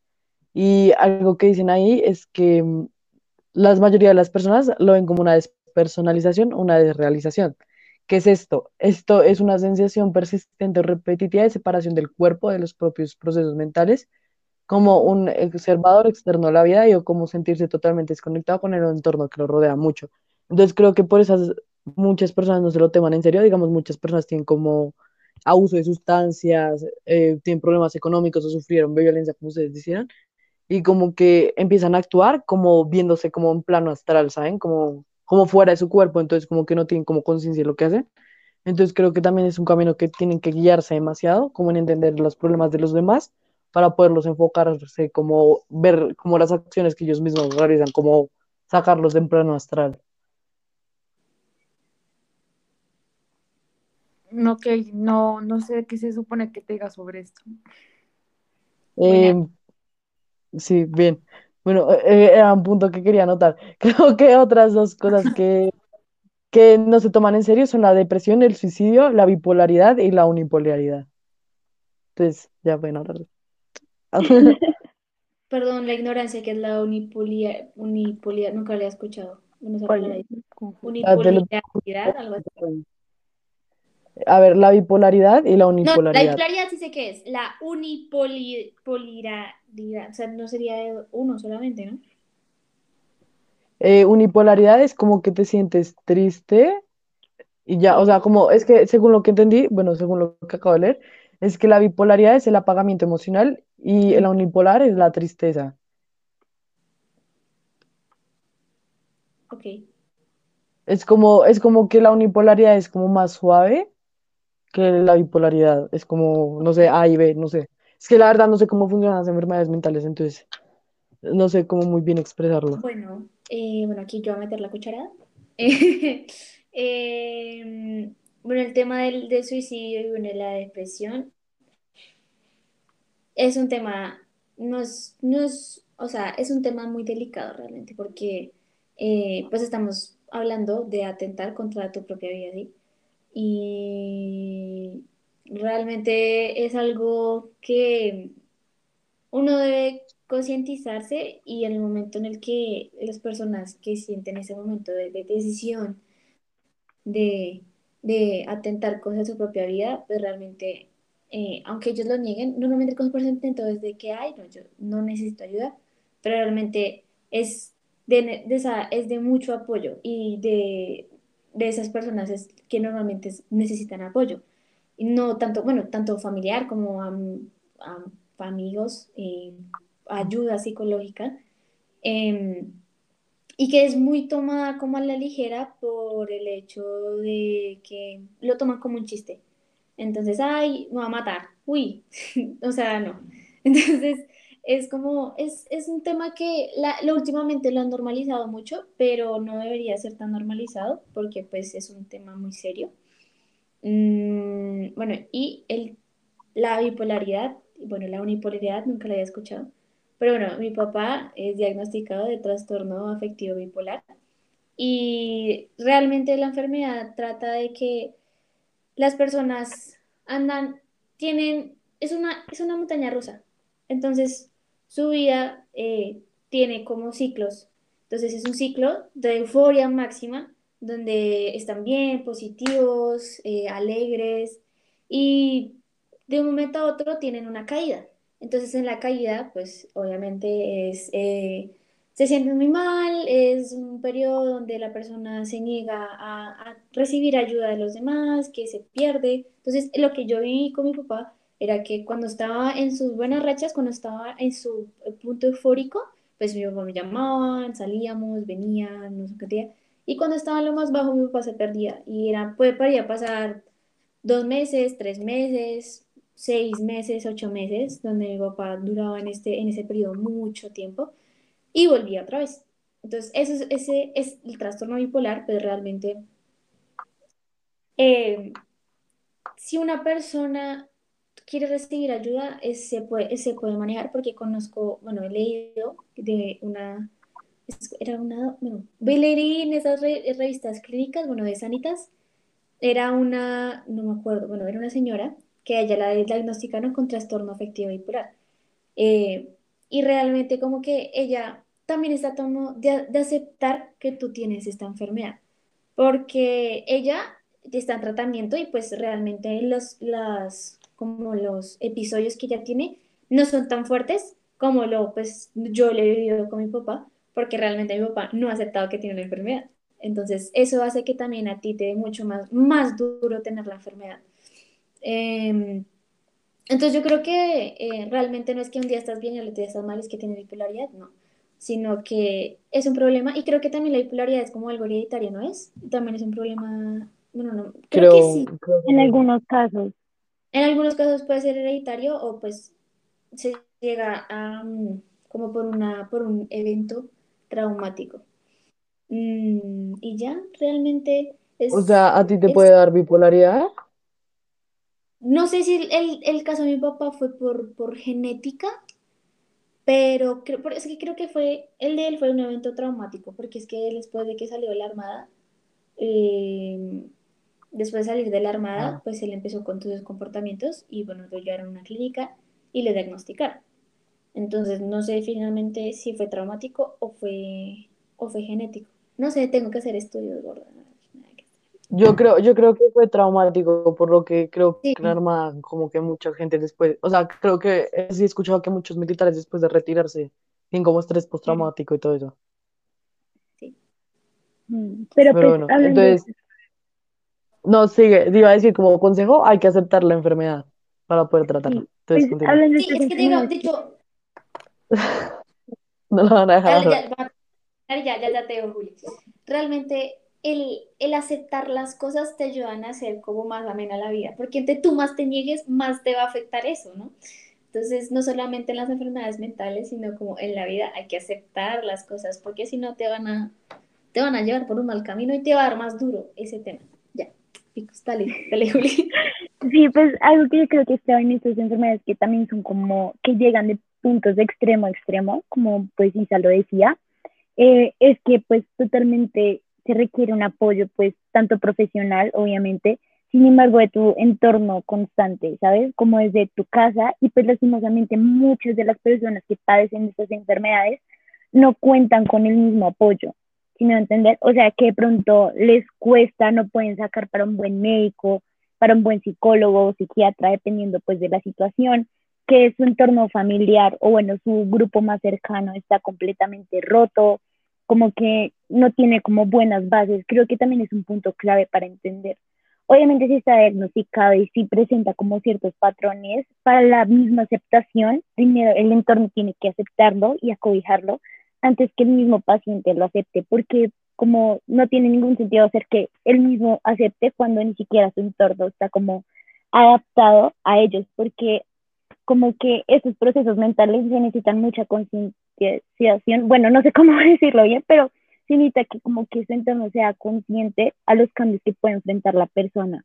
y algo que dicen ahí es que mm, la mayoría de las personas lo ven como una despersonalización, una desrealización. ¿Qué es esto? Esto es una sensación persistente o repetitiva de separación del cuerpo de los propios procesos mentales, como un observador externo a la vida y o como sentirse totalmente desconectado con el entorno que lo rodea mucho. Entonces creo que por esas muchas personas no se lo toman en serio, digamos, muchas personas tienen como abuso de sustancias, eh, tienen problemas económicos o sufrieron violencia, como ustedes decían, y como que empiezan a actuar como viéndose como en plano astral, ¿saben? Como, como fuera de su cuerpo, entonces como que no tienen como conciencia de lo que hacen. Entonces creo que también es un camino que tienen que guiarse demasiado, como en entender los problemas de los demás para poderlos enfocarse, como ver como las acciones que ellos mismos realizan, como sacarlos de en plano astral. No, ok, no, no sé qué se supone que te diga sobre esto. Eh, sí, bien. Bueno, eh, era un punto que quería anotar. Creo que otras dos cosas que que no se toman en serio son la depresión, el suicidio, la bipolaridad y la unipolaridad. Entonces, ya bueno, ahora- Perdón, la ignorancia que es la unipolia, unipolia, nunca la había escuchado. Ah, Unipolaridad, algo así. A ver, la bipolaridad y la No, la unipolaridad. bipolaridad sí sé qué es. La unipolaridad, o sea, no sería uno solamente, ¿no? Eh, unipolaridad es como que te sientes triste y ya, o sea, como es que según lo que entendí, bueno, según lo que acabo de leer, es que la bipolaridad es el apagamiento emocional y la unipolar es la tristeza. Ok. Es como, es como que la unipolaridad es como más suave que la bipolaridad. Es como, no sé, A y B, no sé. Es que la verdad no sé cómo funcionan las enfermedades mentales, entonces no sé cómo muy bien expresarlo. Bueno, eh, bueno, aquí yo voy a meter la cucharada. Eh, bueno, el tema del, suicidio y bueno, la depresión es un tema, no es, no es, o sea, es un tema muy delicado realmente porque eh, pues estamos hablando de atentar contra tu propia vida, ¿sí? Y realmente es algo que uno debe concientizarse y en el momento en el que las personas que sienten ese momento de, de decisión de, de atentar contra su propia vida, pues realmente, eh, aunque ellos lo nieguen, normalmente el consentimiento es de que, ay, no, yo no necesito ayuda, pero realmente es de, de es de mucho apoyo y de, de esas personas es que normalmente es- necesitan apoyo. Y no tanto, bueno, tanto familiar como am- amigos, eh, ayuda psicológica. em, y que es muy tomada como a la ligera por el hecho de que lo toman como un chiste. Entonces, ay, me va a matar, uy, o sea, no. Entonces, es como, es, es un tema que la, lo últimamente lo han normalizado mucho, pero no debería ser tan normalizado porque pues es un tema muy serio. Mm, bueno, y el, la bipolaridad, bueno, la unipolaridad nunca la había escuchado, pero bueno, mi papá es diagnosticado de trastorno afectivo bipolar y realmente la enfermedad trata de que las personas andan, tienen, es una, es una montaña rusa. Entonces, su vida eh, tiene como ciclos. Entonces, es un ciclo de euforia máxima, donde están bien, positivos, eh, alegres, y de un momento a otro tienen una caída. Entonces, en la caída, pues obviamente es... eh, se sienten muy mal, es un periodo donde la persona se niega a, a recibir ayuda de los demás, que se pierde. Entonces, lo que yo vi con mi papá era que cuando estaba en sus buenas rachas, cuando estaba en su eh, punto eufórico, pues mi papá me llamaban, salíamos, venían, no sé qué día. Y cuando estaba en lo más bajo, mi papá se perdía. Y era, puede, podía pasar dos meses, tres meses, seis meses, ocho meses, donde mi papá duraba en, este, en ese periodo mucho tiempo y volvía otra vez. Entonces, eso es, ese es el trastorno bipolar, pero realmente eh, si una persona quiere recibir ayuda, es- se puede, se puede manejar porque conozco, bueno, he leído de una, era una, bueno, leí en esas re- revistas clínicas, bueno, de Sanitas, era una, no me acuerdo, bueno, era una señora que a ella la diagnosticaron con trastorno afectivo bipolar. Eh, y realmente como que ella también está tomando de, de aceptar que tú tienes esta enfermedad, porque ella está en tratamiento y pues realmente los, las, como los episodios que ella tiene no son tan fuertes como lo pues yo le he vivido con mi papá, porque realmente mi papá no ha aceptado que tiene una enfermedad. Entonces, eso hace que también a ti te dé mucho más, más duro tener la enfermedad. Em, entonces yo creo que eh, realmente no es que un día estás bien y el otro día estás mal, es que tienes bipolaridad, no, sino que es un problema y creo que también la bipolaridad es como algo hereditario, ¿no es? También es un problema, bueno, no, creo que sí. creo En algunos casos. En algunos casos puede ser hereditario o pues se llega a mm, como por una, por un evento traumático. Mm, y ya, realmente o es, sea, ¿a ti te es puede dar bipolaridad? No sé si el, el- caso de mi papá fue por, por genética, pero creo, es que creo que fue, el de él fue un evento traumático, porque es que él después de que salió de la armada, eh, después de salir de la armada, Ah. pues él empezó con todos sus comportamientos y bueno, lo llevaron a una clínica y le diagnosticaron. Entonces no sé finalmente si fue traumático o fue, o fue genético. No sé, tengo que hacer estudios, gorda. Yo creo, yo creo que fue traumático, por lo que creo Sí. que la Armada, como que mucha gente después, o sea, creo que sí he escuchado que muchos militares después de retirarse tienen como estrés postraumático y todo eso. Mm, Pero Pero pues bueno, entonces, no, sigue, te iba a decir como consejo, hay que aceptar la enfermedad para poder tratarla. sí, Entonces, pues Sí, estas es que digo, enfermedades, de hecho, No la van a dejar Dale, ya, ya, ya, ya te dejo, Juli. Realmente el, el aceptar las cosas te ayudan a hacer como más amena la vida, porque entre tú más te niegues, más te va a afectar eso, ¿no? Entonces, no solamente en las enfermedades mentales, sino como en la vida hay que aceptar las cosas, porque si no te van a, te van a llevar por un mal camino y te va a dar más duro ese tema. Ya, picos, dale, dale, Juli. Sí, pues algo que yo creo que está en estas enfermedades que también son como que llegan de puntos de extremo a extremo, como pues Isa lo decía, eh, es que pues totalmente se requiere un apoyo pues tanto profesional, obviamente, sin embargo de tu entorno constante, ¿sabes? Como desde tu casa y pues lastimosamente muchas de las personas que padecen de estas enfermedades no cuentan con el mismo apoyo, ¿sí me entender? O sea, que de pronto les cuesta, no pueden sacar para un buen médico, para un buen psicólogo o psiquiatra, dependiendo pues de la situación, que su entorno familiar o bueno, su grupo más cercano está completamente roto, como que no tiene como buenas bases, creo que también es un punto clave para entender. Obviamente si está diagnosticado y si presenta como ciertos patrones, para la misma aceptación, primero el entorno tiene que aceptarlo y acobijarlo antes que el mismo paciente lo acepte, porque como no tiene ningún sentido hacer que él mismo acepte cuando ni siquiera su entorno está como adaptado a ellos, porque como que esos procesos mentales se necesitan mucha concienciación, bueno, no sé cómo decirlo bien, pero se necesita que como que su entorno sea consciente a los cambios que puede enfrentar la persona.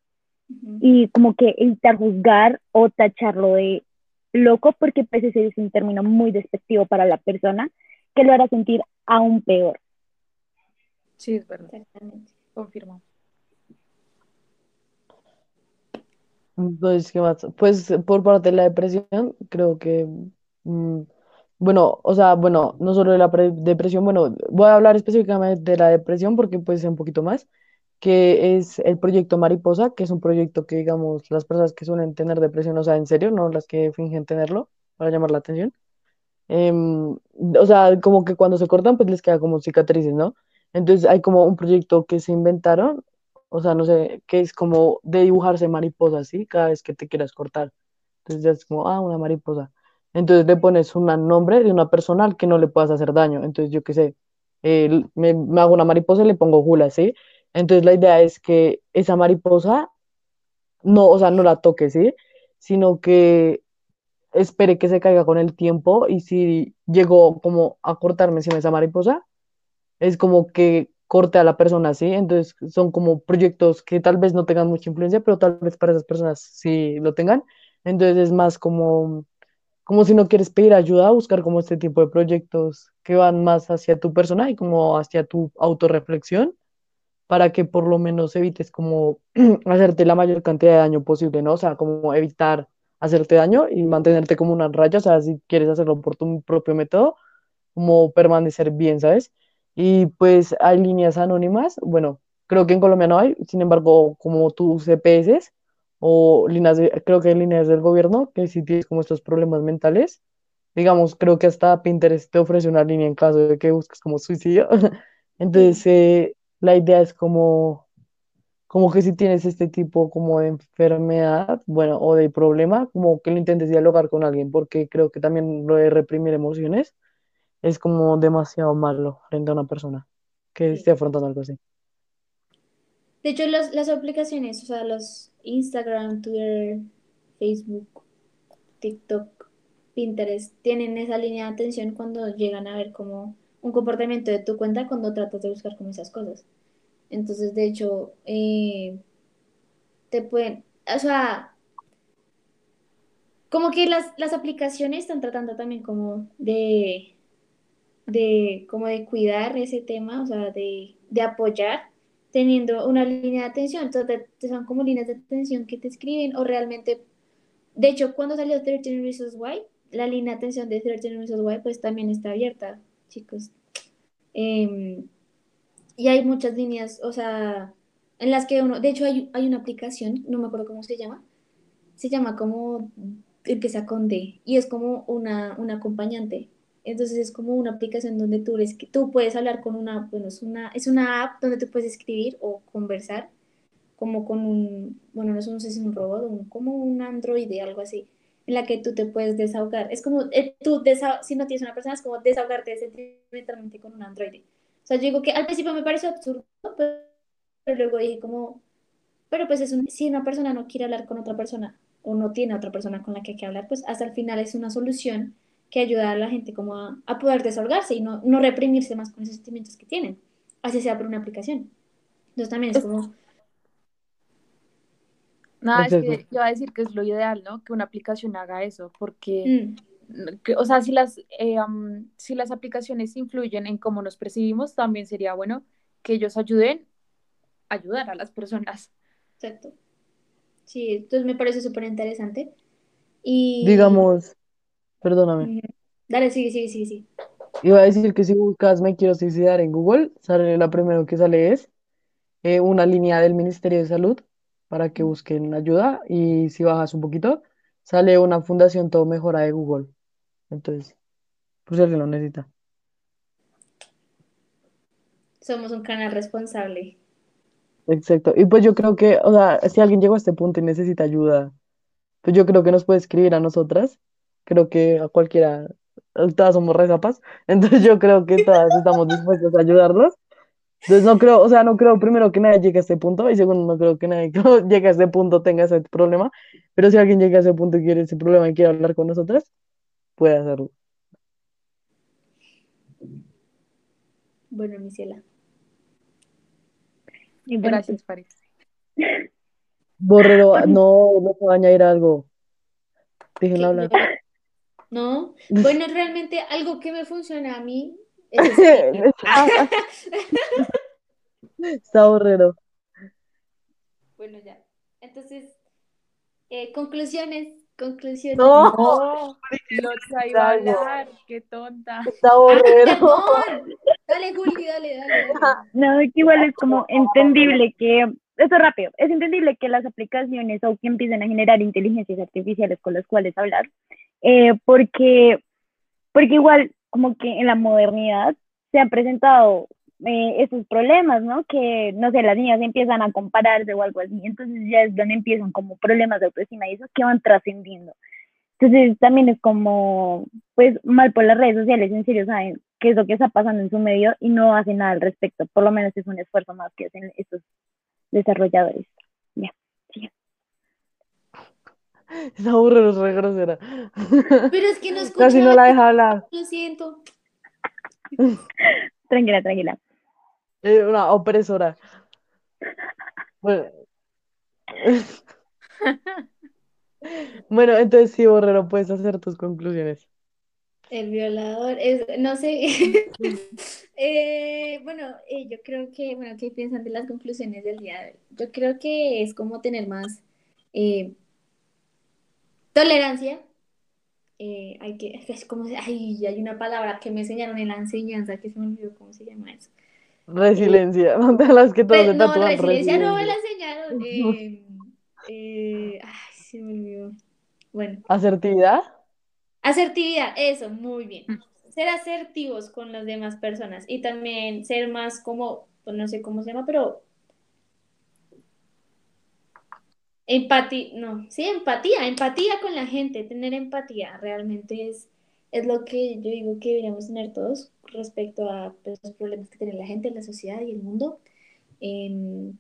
Y como que evitar juzgar o tacharlo de loco, porque pues ese es un término muy despectivo para la persona que lo hará sentir aún peor. Sí, es verdad. Exactamente. Confirmo. Entonces, ¿qué más? Pues por parte de la depresión, creo que, mm, bueno, o sea, bueno, no solo de la pre- depresión, bueno, voy a hablar específicamente de la depresión porque puede ser un poquito más, que es el proyecto Mariposa, que es un proyecto que, digamos, las personas que suelen tener depresión, o sea, en serio, no las que fingen tenerlo, para llamar la atención, em, o sea, como que cuando se cortan, pues les queda como cicatrices, ¿no? Entonces hay como un proyecto que se inventaron, o sea, no sé, que es como de dibujarse mariposas, ¿sí? Cada vez que te quieras cortar. Entonces ya es como, ah, una mariposa. Entonces le pones un nombre de una persona al que no le puedas hacer daño. Entonces yo qué sé, eh, me, me hago una mariposa y le pongo Jula, ¿sí? Entonces la idea es que esa mariposa no, o sea, no la toque, ¿sí? Sino que espere que se caiga con el tiempo y si llegó como a cortarme encima esa mariposa, es como que corte a la persona, ¿sí? Entonces son como proyectos que tal vez no tengan mucha influencia, pero tal vez para esas personas sí lo tengan. Entonces es más como, como si no quieres pedir ayuda, buscar como este tipo de proyectos que van más hacia tu persona y como hacia tu autorreflexión para que por lo menos evites como hacerte la mayor cantidad de daño posible, ¿no? O sea, como evitar hacerte daño y mantenerte como una raya, o sea, si quieres hacerlo por tu propio método, como permanecer bien, ¿sabes? Y pues hay líneas anónimas, bueno, creo que en Colombia no hay, sin embargo, como tus CPS o líneas de- creo que hay líneas del gobierno que si tienes como estos problemas mentales, digamos, creo que hasta Pinterest te ofrece una línea en caso de que busques como suicidio. Entonces, eh, la idea es como, como que si tienes este tipo como de enfermedad, bueno, o de problema, como que lo intentes dialogar con alguien, porque creo que también lo de reprimir emociones es como demasiado malo frente a una persona que esté afrontando algo así. De hecho, las, las aplicaciones, o sea, los Instagram, Twitter, Facebook, TikTok, Pinterest, tienen esa línea de atención cuando llegan a ver como un comportamiento de tu cuenta cuando tratas de buscar como esas cosas. Entonces, de hecho, eh, te pueden, o sea, como que las, las aplicaciones están tratando también como de, de, como de cuidar ese tema, o sea, de, de apoyar teniendo una línea de atención. Entonces, te, son como líneas de atención que te escriben o realmente, de hecho, cuando salió 13 Reasons Why, la línea de atención de 13 Reasons Why pues también está abierta, chicos. Em, y hay muchas líneas, o sea, en las que uno, de hecho hay, hay una aplicación, no me acuerdo cómo se llama, se llama como, empieza con D, y es como una, una acompañante. Entonces es como una aplicación donde tú, tú puedes hablar con una, bueno, es una, es una app donde tú puedes escribir o conversar como con un, bueno, no sé, si es un robot, un- como un androide, algo así, en la que tú te puedes desahogar. Es como, eh, tú, si no tienes una persona, es como desahogarte sentimentalmente con un androide. O sea, yo digo que al principio me pareció absurdo, pero, pero luego dije como, pero pues es un, si una persona no quiere hablar con otra persona o no tiene otra persona con la que hay que hablar, pues hasta el final es una solución que ayuda a la gente como a, a poder desahogarse y no, no reprimirse más con esos sentimientos que tienen, así sea por una aplicación. Entonces también es como, Nada, es que iba a decir que es lo ideal, ¿no? Que una aplicación haga eso, porque, mm, o sea, si las, eh, am, si las aplicaciones influyen en cómo nos percibimos, también sería bueno que ellos ayuden a ayudar a las personas. exacto. Sí, entonces me parece súper interesante. Y Digamos, perdóname, Ujú. Dale, sigue, sigue, sigue, sigue. iba a decir que si buscas me quiero suicidar en Google, sale la primero que sale es eh, una línea del Ministerio de Salud para que busquen ayuda y si bajas un poquito, sale una fundación Todo Mejora de Google. Entonces, pues si alguien lo necesita. Somos un canal responsable. Exacto. Y pues yo creo que, o sea, si alguien llegó a este punto y necesita ayuda, pues yo creo que nos puede escribir a nosotras. Creo que a cualquiera, todas somos rezapas. Entonces yo creo que todas estamos dispuestas a ayudarlos. Entonces no creo, o sea, no creo primero que nadie llegue a este punto y segundo no creo que nadie que llegue a este punto tenga ese problema. Pero si alguien llega a ese punto y quiere ese problema y quiere hablar con nosotras, puede hacerlo. Bueno, mi ciela. Y bueno, pues, Gracias, Farid. Borrero, no, no puedo añadir algo. Déjenla ¿Qué? hablar. No, bueno, realmente algo que me funciona a mí. Está borrero. Bueno, ya. Entonces, eh, conclusiones, conclusiones. No, No, lo iba a hablar, qué tonta. está Ah, borrero. perdón. Dale, Juli, dale, dale, dale. No, que igual es como entendible que, esto rápido, es entendible que las aplicaciones o que empiecen a generar inteligencias artificiales con las cuales hablar, eh, porque, porque igual como que en la modernidad se han presentado eh, esos problemas, ¿no? Que, no sé, las niñas empiezan a compararse o algo así, entonces ya es donde empiezan como problemas de autoestima y esos que van trascendiendo. Entonces también es como, pues, mal por las redes sociales, en serio, saben qué es lo que está pasando en su medio y no hacen nada al respecto. Por lo menos es un esfuerzo más que hacen estos desarrolladores. Ya, sí. Está borrero, es re grosera. Pero es que no Casi no escuchaba, la deja hablar. lo siento. Tranquila, tranquila. eh, una opresora. Bueno, bueno, entonces sí, Borrero, puedes hacer tus conclusiones. El violador es, no sé. Eh, bueno, eh, yo creo que, bueno, ¿qué piensan de las conclusiones del día de hoy? Yo creo que es como tener más eh, tolerancia. Eh, hay que, es como, ay, hay una palabra que me enseñaron en la enseñanza que se me olvidó cómo se llama eso. Resiliencia, de las que se no, tatúan resiliencia no me la resiliencia. enseñaron. eh, eh, ay, se me olvidó. Bueno, Asertividad. asertividad, eso, muy bien. Ser asertivos con las demás personas y también ser más como, pues no sé cómo se llama, pero empatía, no, sí, empatía, empatía con la gente, tener empatía, realmente es, es lo que yo digo que deberíamos tener todos respecto a pues, los problemas que tiene la gente, la sociedad y el mundo. Em,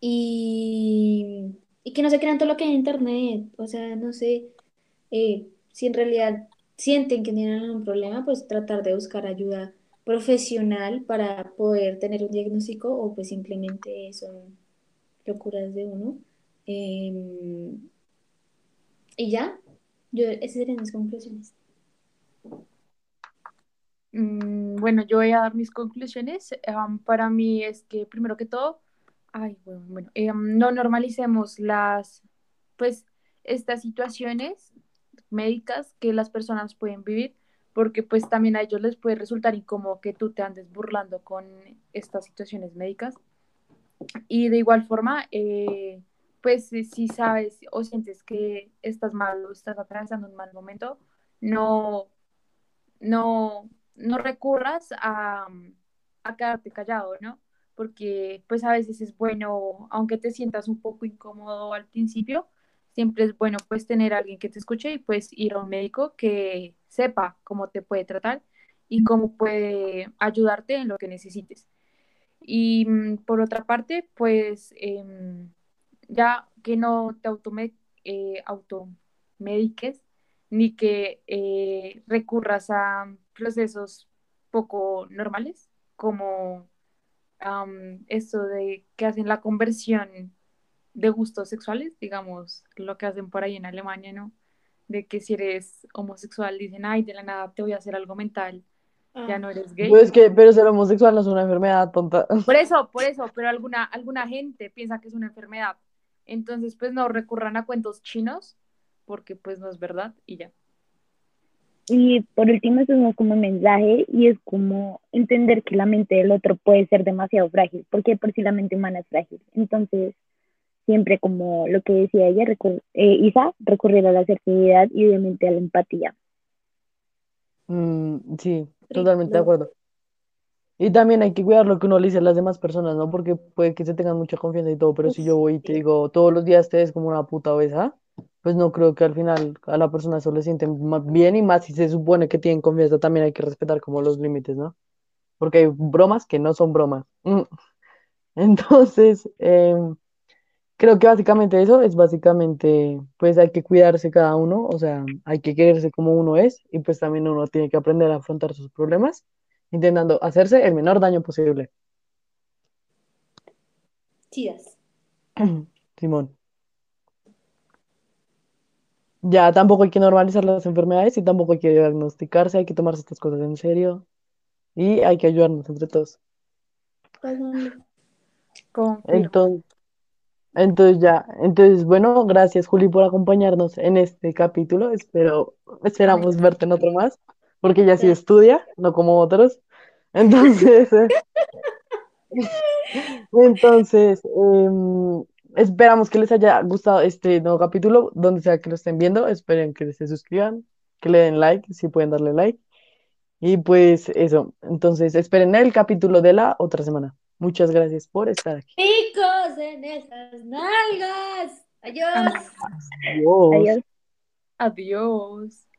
y, y que no se crean todo lo que hay en internet, o sea, no sé, eh, si en realidad sienten que tienen algún problema, pues tratar de buscar ayuda profesional para poder tener un diagnóstico o pues simplemente son locuras de uno. Em, y ya, yo, esas serían mis conclusiones. Mm, Bueno, yo voy a dar mis conclusiones. Para mí es que, primero que todo, ay, bueno, bueno, em, no normalicemos las, pues, estas situaciones médicas que las personas pueden vivir, porque pues también a ellos les puede resultar incómodo que tú te andes burlando con estas situaciones médicas. Y de igual forma, eh, pues si sabes o sientes que estás mal o estás atravesando un mal momento, no no, no recurras a, a quedarte callado, ¿no? Porque pues a veces es bueno, aunque te sientas un poco incómodo al principio, siempre es bueno pues tener alguien que te escuche y pues ir a un médico que sepa cómo te puede tratar y cómo puede ayudarte en lo que necesites. Y mm, por otra parte, pues em, ya que no te autome- eh, automediques ni que eh, recurras a procesos poco normales, como am, esto de que hacen la conversión de gustos sexuales, digamos, lo que hacen por ahí en Alemania, ¿no? De que si eres homosexual dicen, ay, de la nada te voy a hacer algo mental, ya no eres Pero gay. es que, pero ser homosexual no es una enfermedad tonta. Por eso, por eso, pero alguna, alguna gente piensa que es una enfermedad. Entonces, pues no recurran a cuentos chinos, porque pues no es verdad y ya. Y por último, eso es más como un mensaje y es como entender que la mente del otro puede ser demasiado frágil, porque por sí la mente humana es frágil. Entonces, siempre como lo que decía ella, recur- eh, Isa, recurrir a la asertividad y obviamente a la empatía. Mm, sí, totalmente de acuerdo. Y también hay que cuidar lo que uno le dice a las demás personas, ¿no? Porque puede que se tengan mucha confianza y todo, pero si yo voy y te digo todos los días te ves como una puta obesa, pues no creo que al final a la persona eso le siente ma- bien y más si se supone que tienen confianza, también hay que respetar como los límites, ¿no? Porque hay bromas que no son bromas. Mm. Entonces, em, creo que básicamente eso es básicamente, pues hay que cuidarse cada uno, o sea, hay que quererse como uno es y pues también uno tiene que aprender a afrontar sus problemas, intentando hacerse el menor daño posible. chidas. Simón. Ya tampoco hay que normalizar las enfermedades y tampoco hay que diagnosticarse, hay que tomarse estas cosas en serio y hay que ayudarnos entre todos. Confirmo. Entonces, entonces ya, entonces bueno, gracias Juli por acompañarnos en este capítulo. Espero, esperamos verte en otro más, porque ella sí Ya. estudia, no como otros. Entonces, eh, entonces em, esperamos que les haya gustado este nuevo capítulo, donde sea que lo estén viendo. Esperen que se suscriban, que le den like, si pueden darle like. Y pues eso, entonces esperen el capítulo de la otra semana. Muchas gracias por estar aquí. Picos en esas nalgas. Adiós. Adiós. Adiós. Adiós.